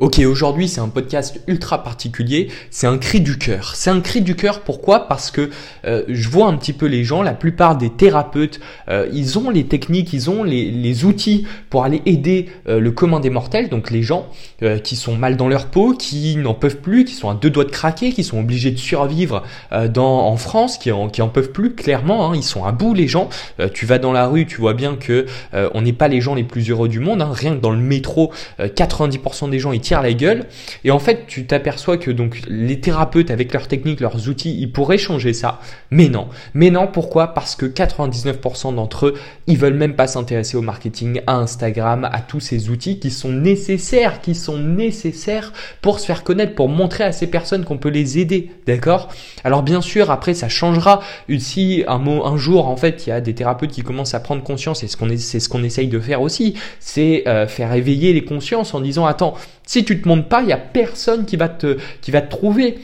Ok, aujourd'hui c'est un podcast ultra particulier, c'est un cri du cœur. C'est un cri du cœur pourquoi? Parce que euh, je vois un petit peu les gens, la plupart des thérapeutes, euh, ils ont les techniques, ils ont les, les outils pour aller aider euh, le commun des mortels, donc les gens qui sont mal dans leur peau, qui n'en peuvent plus, qui sont à deux doigts de craquer, qui sont obligés de survivre dans, en France, qui en, qui en peuvent plus clairement, hein, ils sont à bout les gens. tu vas dans la rue, tu vois bien que on n'est pas les gens les plus heureux du monde, hein. rien que dans le métro, 90% des gens ils la gueule. Et en fait, tu t'aperçois que donc les thérapeutes avec leurs techniques, leurs outils, ils pourraient changer ça. Mais non. Mais non, pourquoi? Parce que 99% d'entre eux, ils veulent même pas s'intéresser au marketing, à Instagram, à tous ces outils qui sont nécessaires, qui sont nécessaires pour se faire connaître, pour montrer à ces personnes qu'on peut les aider. D'accord? Alors bien sûr, après ça changera. Si un mot, un jour, en fait, il y a des thérapeutes qui commencent à prendre conscience, et ce qu'on c'est ce qu'on essaye de faire aussi, c'est euh, faire éveiller les consciences en disant attends, si tu te montres pas, il y a personne qui va te qui va te trouver.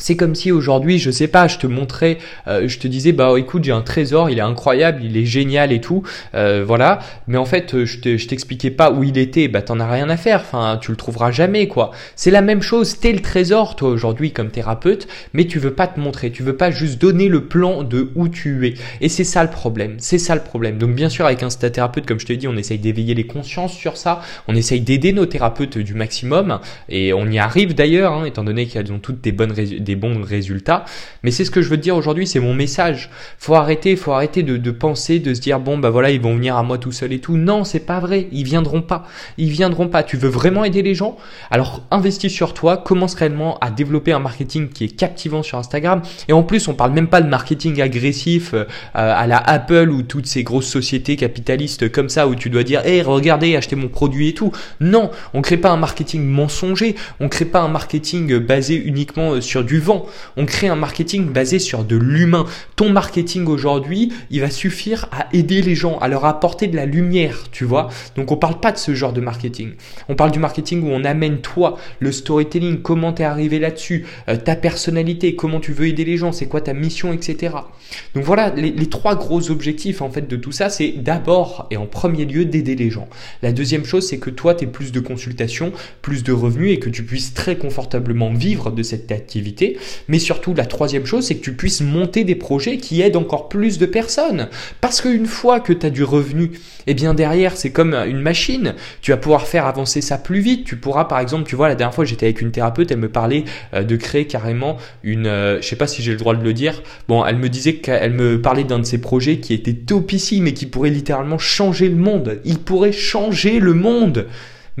C'est comme si aujourd'hui, je sais pas, je te montrais, euh, je te disais, bah écoute, j'ai un trésor, il est incroyable, il est génial et tout, euh, voilà. Mais en fait, euh, je t'expliquais pas où il était, bah t'en as rien à faire, enfin, tu le trouveras jamais, quoi. C'est la même chose, t'es le trésor, toi aujourd'hui comme thérapeute, mais tu veux pas te montrer, tu veux pas juste donner le plan de où tu es. Et c'est ça le problème, c'est ça le problème. Donc bien sûr, avec un thérapeute, comme je te dis, on essaye d'éveiller les consciences sur ça, on essaye d'aider nos thérapeutes du maximum, et on y arrive d'ailleurs, hein, étant donné qu'elles ont toutes des bonnes bons résultats. Mais c'est ce que je veux te dire aujourd'hui, c'est mon message. Faut arrêter, faut arrêter de, penser, de se dire bon bah voilà ils vont venir à moi tout seul et tout. Non, c'est pas vrai. Ils viendront pas. Ils viendront pas. Tu veux vraiment aider les gens? Alors investis sur toi. Commence réellement à développer un marketing qui est captivant sur Instagram. Et en plus, on parle même pas de marketing agressif euh, à la Apple ou toutes ces grosses sociétés capitalistes comme ça où tu dois dire hé hey, regardez achetez mon produit et tout. Non, on crée pas un marketing mensonger. On crée pas un marketing basé uniquement sur du On crée un marketing basé sur de l'humain. Ton marketing aujourd'hui, il va suffire à aider les gens, à leur apporter de la lumière, tu vois. Donc on parle pas de ce genre de marketing. On parle du marketing où on amène toi, le storytelling, comment t'es arrivé là-dessus, euh, ta personnalité, comment tu veux aider les gens, c'est quoi ta mission, etc. Donc voilà, les, les trois gros objectifs en fait de tout ça, c'est d'abord et en premier lieu d'aider les gens. La deuxième chose, c'est que toi, tu aies plus de consultations, plus de revenus et que tu puisses très confortablement vivre de cette activité mais surtout, la troisième chose, c'est que tu puisses monter des projets qui aident encore plus de personnes. Parce qu'une fois que tu as du revenu, eh bien derrière, c'est comme une machine. Tu vas pouvoir faire avancer ça plus vite. Tu pourras, par exemple, tu vois, la dernière fois, j'étais avec une thérapeute, elle me parlait euh, de créer carrément une, euh, je sais pas si j'ai le droit de le dire. Bon, elle me disait qu'elle me parlait d'un de ses projets qui était topissime et qui pourrait littéralement changer le monde. Il pourrait changer le monde.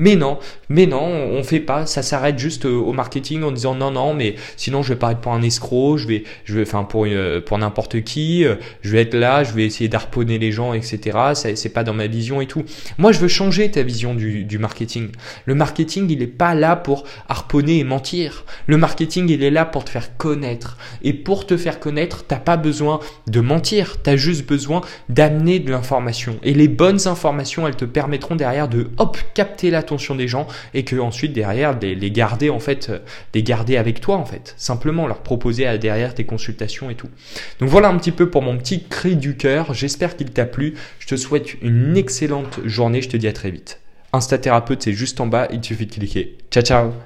Mais non, mais non, on fait pas. Ça s'arrête juste euh, au marketing en disant non, non, mais sinon je vais paraître pour un escroc, je vais, je vais, enfin pour euh, pour n'importe qui, euh, je vais être là, je vais essayer d'harponner les gens, etc. C'est pas dans ma vision et tout. Moi, je veux changer ta vision du, marketing. Le marketing, il est pas là pour harponner et mentir. Le marketing, il est là pour te faire connaître. Et pour te faire connaître, t'as pas besoin de mentir. T'as juste besoin d'amener de l'information. Et les bonnes informations, elles te permettront derrière de hop capter la des gens et que ensuite derrière les, garder en fait, les garder avec toi en fait, simplement leur proposer à derrière tes consultations et tout. Donc voilà un petit peu pour mon petit cri du cœur. J'espère qu'il t'a plu. Je te souhaite une excellente journée. Je te dis à très vite. Insta thérapeute, c'est juste en bas. Il suffit de cliquer. Ciao ciao.